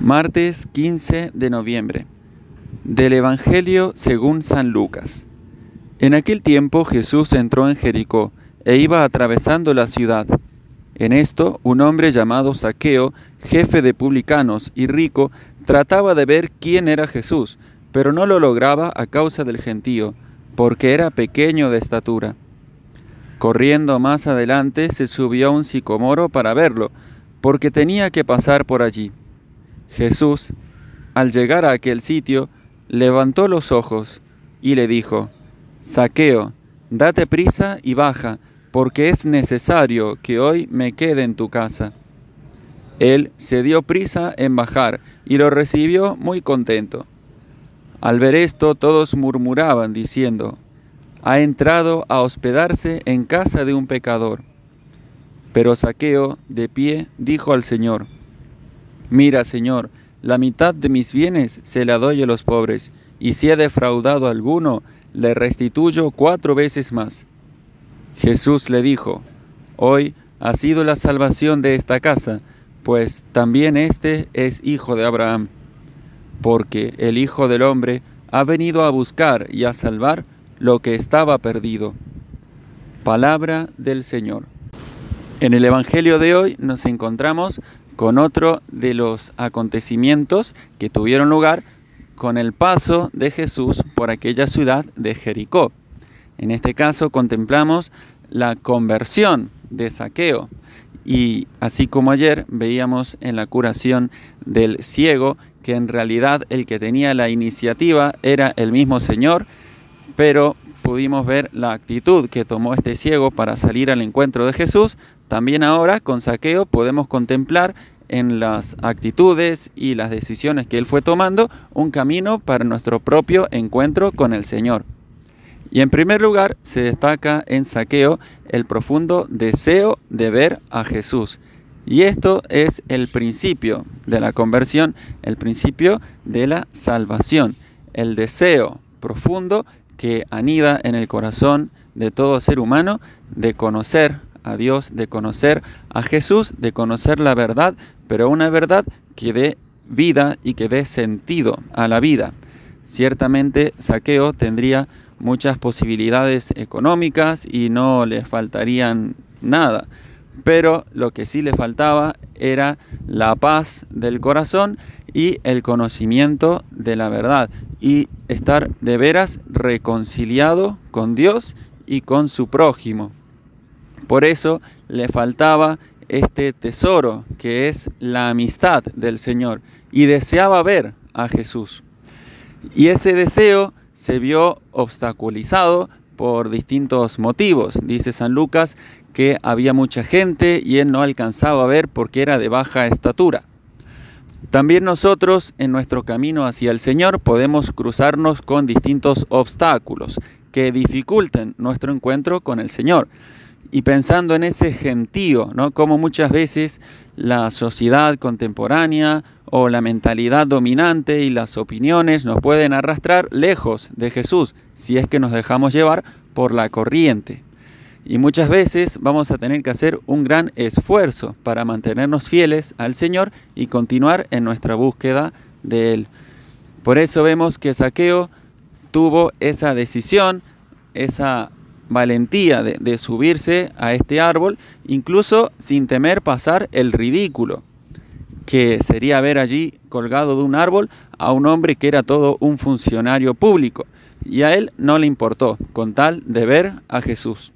Martes 15 de noviembre. Del Evangelio según San Lucas. En aquel tiempo Jesús entró en Jericó e iba atravesando la ciudad. En esto, un hombre llamado Saqueo, jefe de publicanos y rico, trataba de ver quién era Jesús, pero no lo lograba a causa del gentío, porque era pequeño de estatura. Corriendo más adelante, se subió a un sicomoro para verlo, porque tenía que pasar por allí. Jesús, al llegar a aquel sitio, levantó los ojos y le dijo, Saqueo, date prisa y baja, porque es necesario que hoy me quede en tu casa. Él se dio prisa en bajar y lo recibió muy contento. Al ver esto todos murmuraban diciendo, ha entrado a hospedarse en casa de un pecador. Pero Saqueo, de pie, dijo al Señor, Mira, Señor, la mitad de mis bienes se la doy a los pobres, y si he defraudado a alguno, le restituyo cuatro veces más. Jesús le dijo, Hoy ha sido la salvación de esta casa, pues también éste es hijo de Abraham, porque el Hijo del Hombre ha venido a buscar y a salvar lo que estaba perdido. Palabra del Señor. En el Evangelio de hoy nos encontramos con otro de los acontecimientos que tuvieron lugar con el paso de Jesús por aquella ciudad de Jericó. En este caso contemplamos la conversión de Saqueo y así como ayer veíamos en la curación del ciego que en realidad el que tenía la iniciativa era el mismo Señor, pero pudimos ver la actitud que tomó este ciego para salir al encuentro de Jesús, también ahora con Saqueo podemos contemplar en las actitudes y las decisiones que él fue tomando un camino para nuestro propio encuentro con el Señor. Y en primer lugar se destaca en Saqueo el profundo deseo de ver a Jesús. Y esto es el principio de la conversión, el principio de la salvación, el deseo profundo que anida en el corazón de todo ser humano de conocer a Dios, de conocer a Jesús, de conocer la verdad, pero una verdad que dé vida y que dé sentido a la vida. Ciertamente Saqueo tendría muchas posibilidades económicas y no le faltarían nada, pero lo que sí le faltaba era la paz del corazón y el conocimiento de la verdad y estar de veras reconciliado con Dios y con su prójimo. Por eso le faltaba este tesoro que es la amistad del Señor y deseaba ver a Jesús. Y ese deseo se vio obstaculizado por distintos motivos. Dice San Lucas que había mucha gente y él no alcanzaba a ver porque era de baja estatura. También nosotros en nuestro camino hacia el Señor podemos cruzarnos con distintos obstáculos que dificulten nuestro encuentro con el Señor y pensando en ese gentío, ¿no? Como muchas veces la sociedad contemporánea o la mentalidad dominante y las opiniones nos pueden arrastrar lejos de Jesús si es que nos dejamos llevar por la corriente. Y muchas veces vamos a tener que hacer un gran esfuerzo para mantenernos fieles al Señor y continuar en nuestra búsqueda de Él. Por eso vemos que Saqueo tuvo esa decisión, esa valentía de, subirse a este árbol, incluso sin temer pasar el ridículo, que sería ver allí colgado de un árbol a un hombre que era todo un funcionario público. Y a él no le importó, con tal de ver a Jesús.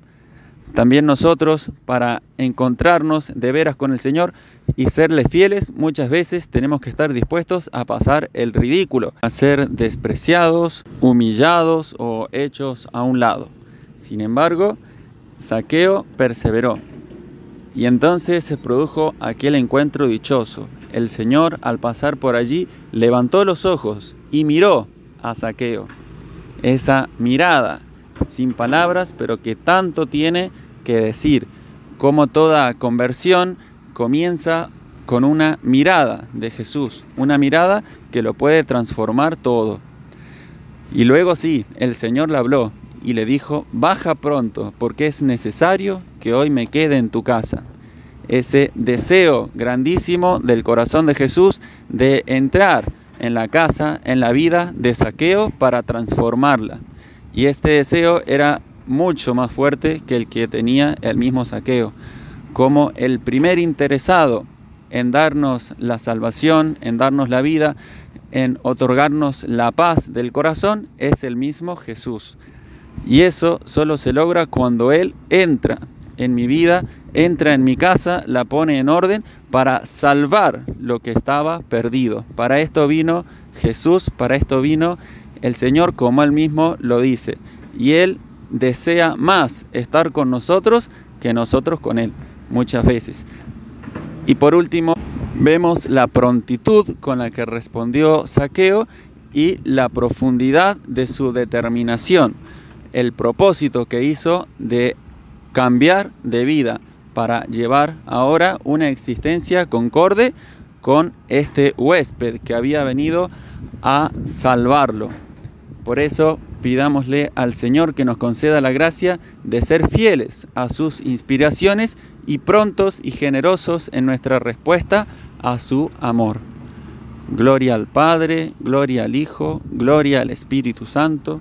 También nosotros, para encontrarnos de veras con el Señor y serle fieles, muchas veces tenemos que estar dispuestos a pasar el ridículo, a ser despreciados, humillados o hechos a un lado. Sin embargo, Saqueo perseveró. Y entonces se produjo aquel encuentro dichoso. El Señor, al pasar por allí, levantó los ojos y miró a Saqueo. Esa mirada, sin palabras, pero que tanto tiene que decir. Como toda conversión comienza con una mirada de Jesús, una mirada que lo puede transformar todo. Y luego sí, el Señor le habló, y le dijo, baja pronto, porque es necesario que hoy me quede en tu casa. ese deseo grandísimo del corazón de Jesús de entrar en la casa, en la vida de saqueo para transformarla. Y este deseo era mucho más fuerte que el que tenía el mismo saqueo. Como el primer interesado en darnos la salvación, en darnos la vida, en otorgarnos la paz del corazón, es el mismo Jesús. Y eso solo se logra cuando Él entra en mi vida, entra en mi casa, la pone en orden para salvar lo que estaba perdido. Para esto vino Jesús, para esto vino el Señor, como Él mismo lo dice. Y Él desea más estar con nosotros que nosotros con Él, muchas veces. Y por último, vemos la prontitud con la que respondió Saqueo y la profundidad de su determinación, el propósito que hizo de cambiar de vida para llevar ahora una existencia concorde con este huésped que había venido a salvarlo. Por eso pidámosle al Señor que nos conceda la gracia de ser fieles a sus inspiraciones y prontos y generosos en nuestra respuesta a su amor. Gloria al Padre, gloria al Hijo, gloria al Espíritu Santo,